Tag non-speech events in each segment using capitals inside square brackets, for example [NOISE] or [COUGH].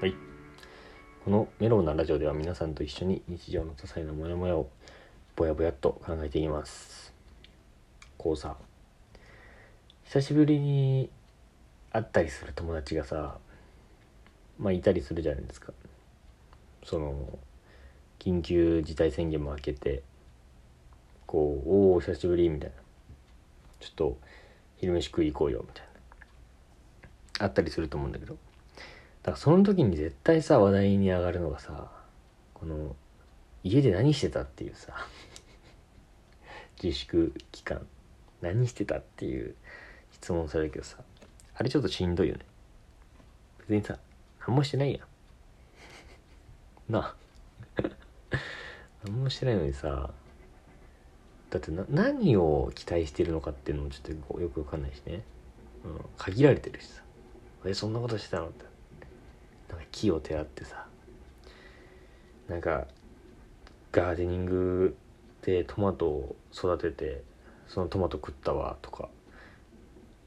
はい。このメロウなラジオでは皆さんと一緒に日常の些細なモヤモヤをぼやぼやっと考えていきます。こうさ、久しぶりに会ったりする友達がさ、まあいたりするじゃないですか。その、緊急事態宣言も明けて、こう、おお、久しぶりみたいな。ちょっと昼飯食い行こうよみたいな。あったりすると思うんだけど。だからその時に絶対さ話題に上がるのがさこの家で何してたっていうさ [LAUGHS] 自粛期間何してたっていう質問されるけどさあれちょっとしんどいよね。別にさ何もしてないやん。[LAUGHS] なあ。[LAUGHS] 何もしてないのにさだってな何を期待してるのかっていうのもちょっとよくわかんないしね、うん、限られてるしさ。えそんなことしてたのって。なんか木をてらってさなんかガーデニングでトマトを育ててそのトマト食ったわとか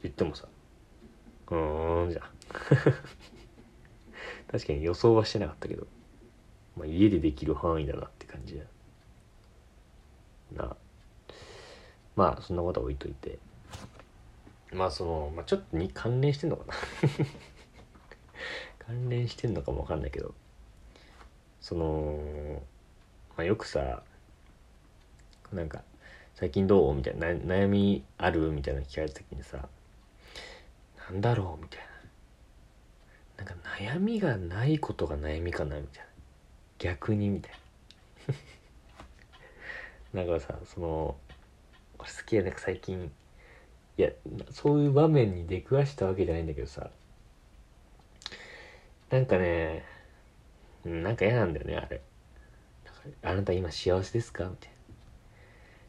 言ってもさうーんじゃん。[LAUGHS] 確かに予想はしてなかったけど、まあ、家でできる範囲だなって感じだな。まあそんなことは置いといて。まあその、まあ、ちょっとに関連してんのかな。[LAUGHS] 関連してんのかもわかんないけどその、まあ、よくさなんか「最近どう?」みたいな「悩みある?」みたいな聞かれた時にさ「なんだろう?」みたいななんか悩みがないことが悩みかな？みたいな逆に？みたいな [LAUGHS] だかさその俺好きやね最近いやそういう場面に出くわしたわけじゃないんだけどさなんかね、なんか嫌なんだよね、あれ。あなた今幸せですか？みたいな。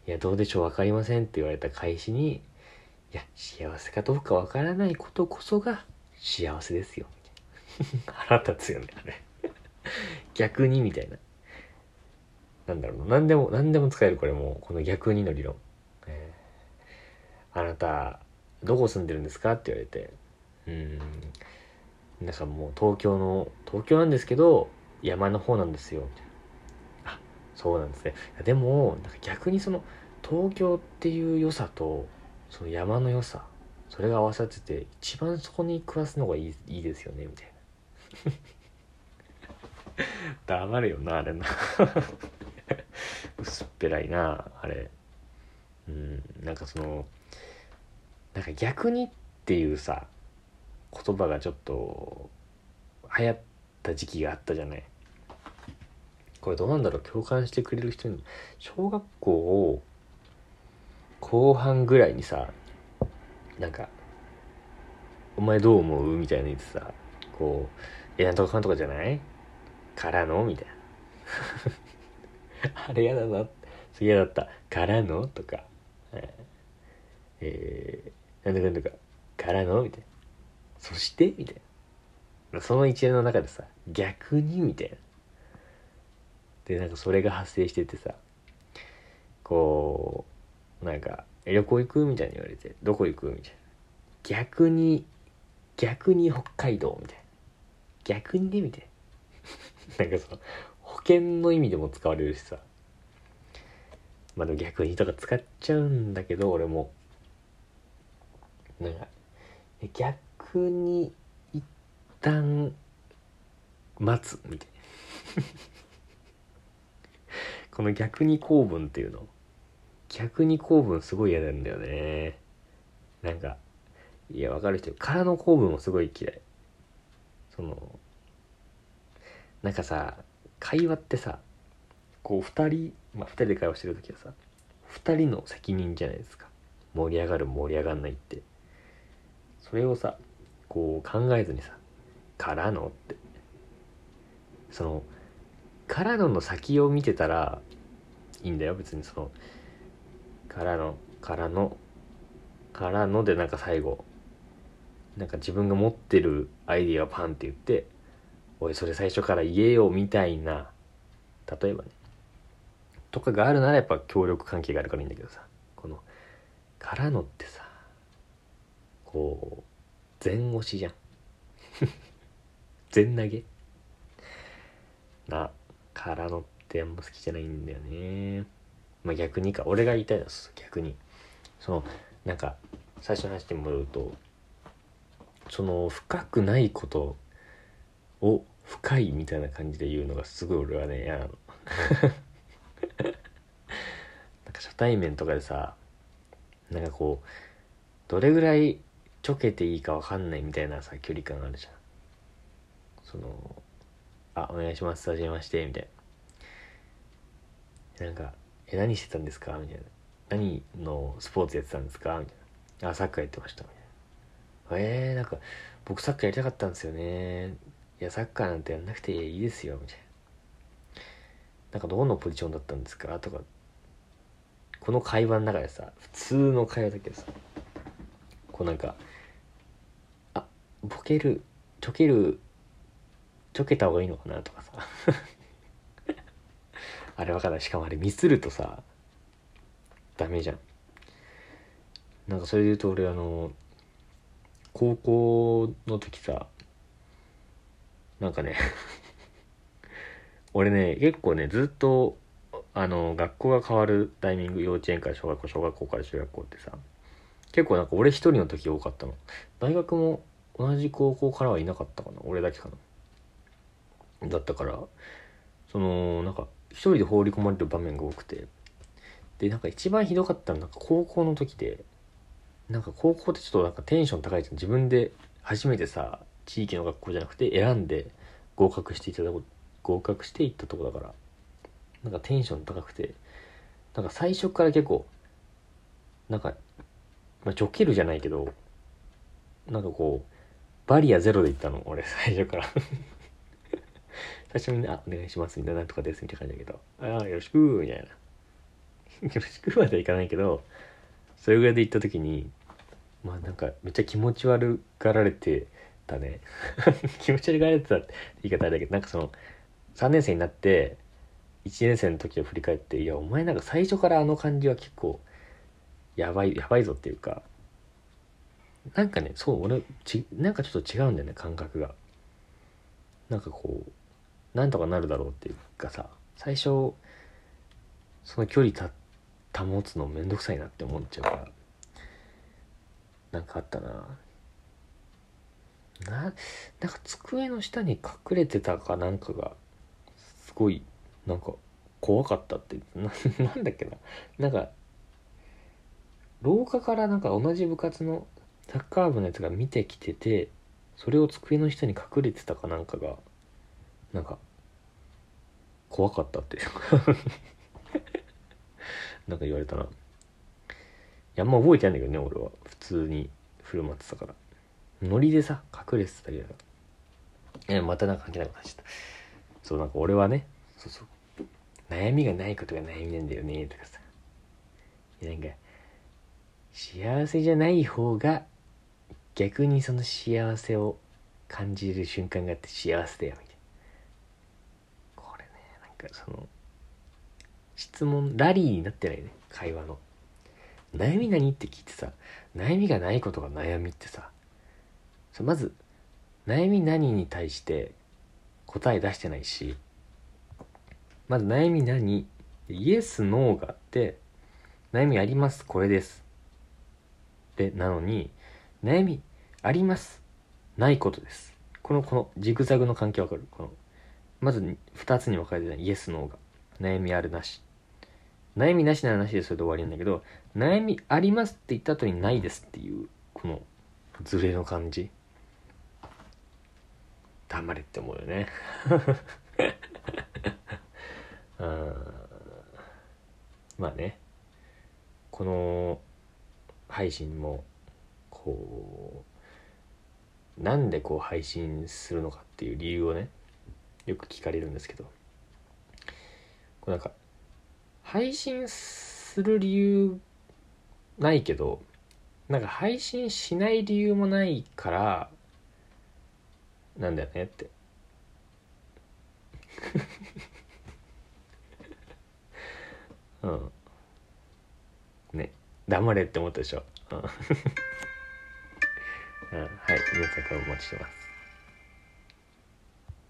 いや、どうでしょう、わかりませんって言われた返しに、いや、幸せかどうかわからないことこそが幸せですよ。みたいな [LAUGHS] 腹立つよね、あれ。逆にみたいな。なんだろう。何でも、何でも使える、これもう、この逆にの理論。えーあなた、どこ住んでるんですか？って言われて、うん。なんかもう東京の東京なんですけど山の方なんですよみたいな。あそうなんですね。でもなんか逆にその東京っていう良さとその山の良さそれが合わさってて一番そこに暮らすのがいいいいですよねみたいな。[LAUGHS] 黙るよなあれな。薄っぺらいなあれ。うんなんかそのなんか逆にっていうさ言葉がちょっと流行った時期があったじゃない。これどうなんだろう。共感してくれる人に小学校後半ぐらいにさなんか「お前どう思う?」みたいな言ってさこう「えなんとかかんとかじゃない？からの?」みたいな。[LAUGHS] あれやだな。すげえだった「からの?」とか「えー、えー、なんとかなんとか。からの?」みたいな。そして？みたいな。その一連の中でさ、逆に？みたいな。で、なんかそれが発生しててさ、こう、なんか、旅行行く？みたいに言われて、どこ行く？みたいな。逆に、逆に北海道？みたいな。逆にね？みたいな。[LAUGHS] なんかその、保険の意味でも使われるしさ。まあでも逆にとか使っちゃうんだけど、俺も。なんか、逆に一旦待つみたいな。[LAUGHS] この逆に構文っていうの。逆に構文すごい嫌なんだよね。なんかいやわかる人空の構文もすごい嫌い。そのなんかさ会話ってさこう2人まあ2人で会話してる時はさ2人の責任じゃないですか。盛り上がる盛り上がんないって。それをさこう考えずにさ「からの?」ってその「からの」の先を見てたらいいんだよ別にその「からの」「からの」「からの」でなんか最後なんか自分が持ってるアイディアをパンって言って「おいそれ最初から言えよ」みたいな例えばねとかがあるならやっぱ協力関係があるからいいんだけどさこの「からの」ってさこう全押しじゃん。全投げ？なからのってあんま好きじゃないんだよね。まあ逆にか。俺が言いたいのは逆に。そのなんか最初の話に戻るとその深くないことを深いみたいな感じで言うのがすごい俺はね嫌なの。[LAUGHS] なんか初対面とかでさなんかこうどれぐらいちょけていいか分かんないみたいなさ距離感あるじゃん。その「あお願いしますはじめまして」みたいな。なんか「え何してたんですか?」みたいな「何のスポーツやってたんですか?」みたいな「あサッカーやってました」みたいな「えー、なんか僕サッカーやりたかったんですよね。いやサッカーなんてやんなくていいですよ」みたいな「なんかどこのポジションだったんですか?」とか。この会話の中でさ普通の会話だけどさ。こうなんかあボケるちょけるちょけた方がいいのかなとかさ。[LAUGHS] あれ分かんない。しかもあれミスるとさダメじゃん。なんかそれで言うと俺あの高校の時さなんかね [LAUGHS] 俺ね結構ねずっとあの学校が変わるタイミング幼稚園から小学校小学校から中学校ってさ結構なんか俺一人の時多かったの。大学も同じ高校からはいなかったかな。俺だけかな。だったからそのなんか一人で放り込まれる場面が多くて。でなんか一番ひどかったのなんか高校の時でなんか高校ってちょっとなんかテンション高いじゃん。自分で初めてさ地域の学校じゃなくて選んで合格していただこ合格していったとこだから。なんかテンション高くて。なんか最初から結構なんかまあ、ちょけるじゃないけど、なんかこう、バリアゼロで行ったの、俺、最初から [LAUGHS] 最初にね、あ、お願いします、みたいな、なんとかです、みたいな感じだけど、ああ、よろしく、みたいな。[LAUGHS] よろしくまではいかないけど、それぐらいで行った時に、まあなんか、めっちゃ気持ち悪がられてたね。[LAUGHS] 気持ち悪がられてたって言い方あれだけど、なんかその、3年生になって、1年生の時を振り返って、いや、お前なんか最初からあの感じは結構、やばいやばいぞっていうかなんかねそう俺ちなんかちょっと違うんだよね感覚が。なんかこうなんとかなるだろうっていうかさ最初その距離た保つのめんどくさいなって思っちゃうからなんかあったな。ななんか机の下に隠れてたかなんかがすごいなんか怖かったってな [LAUGHS] なんだっけな。なんか廊下からなんか同じ部活のサッカー部のやつが見てきててそれを机の下に隠れてたかなんかがなんか怖かったって [LAUGHS] なんか言われたな。いやあんま覚えてないんだけどね俺は。普通に振る舞ってたから。ノリでさ隠れてたけだからえまたなんか関係なくなっちゃった。そうなんか俺はねそうそう。悩みがないことが悩みなんだよねとかさ。なんか幸せじゃない方が逆にその幸せを感じる瞬間があって幸せだよみたいな。これねなんかその質問ラリーになってないね会話の。悩み何って聞いてさ悩みがないことが悩みってさ。まず悩み何に対して答え出してないしまず悩み何イエスノーがあって悩みありますこれです。でなのに悩みあります。ないことです。このこのジグザグの関係わかる？このまず2つに分かれてない。イエスノーが。悩みあるなし。悩みなしならなしでそれで終わりなんだけど悩みありますって言った後にないですっていうこのズレの感じ。黙れって思うよね。[LAUGHS] うんまあね。この配信もこうなんでこう配信するのかっていう理由をねよく聞かれるんですけどこうなんか配信する理由ないけどなんか配信しない理由もないからなんだよねって。[LAUGHS] うん。黙れって思ったでしょ、うん、[LAUGHS] うん、はい。皆さんからお待ちしてます。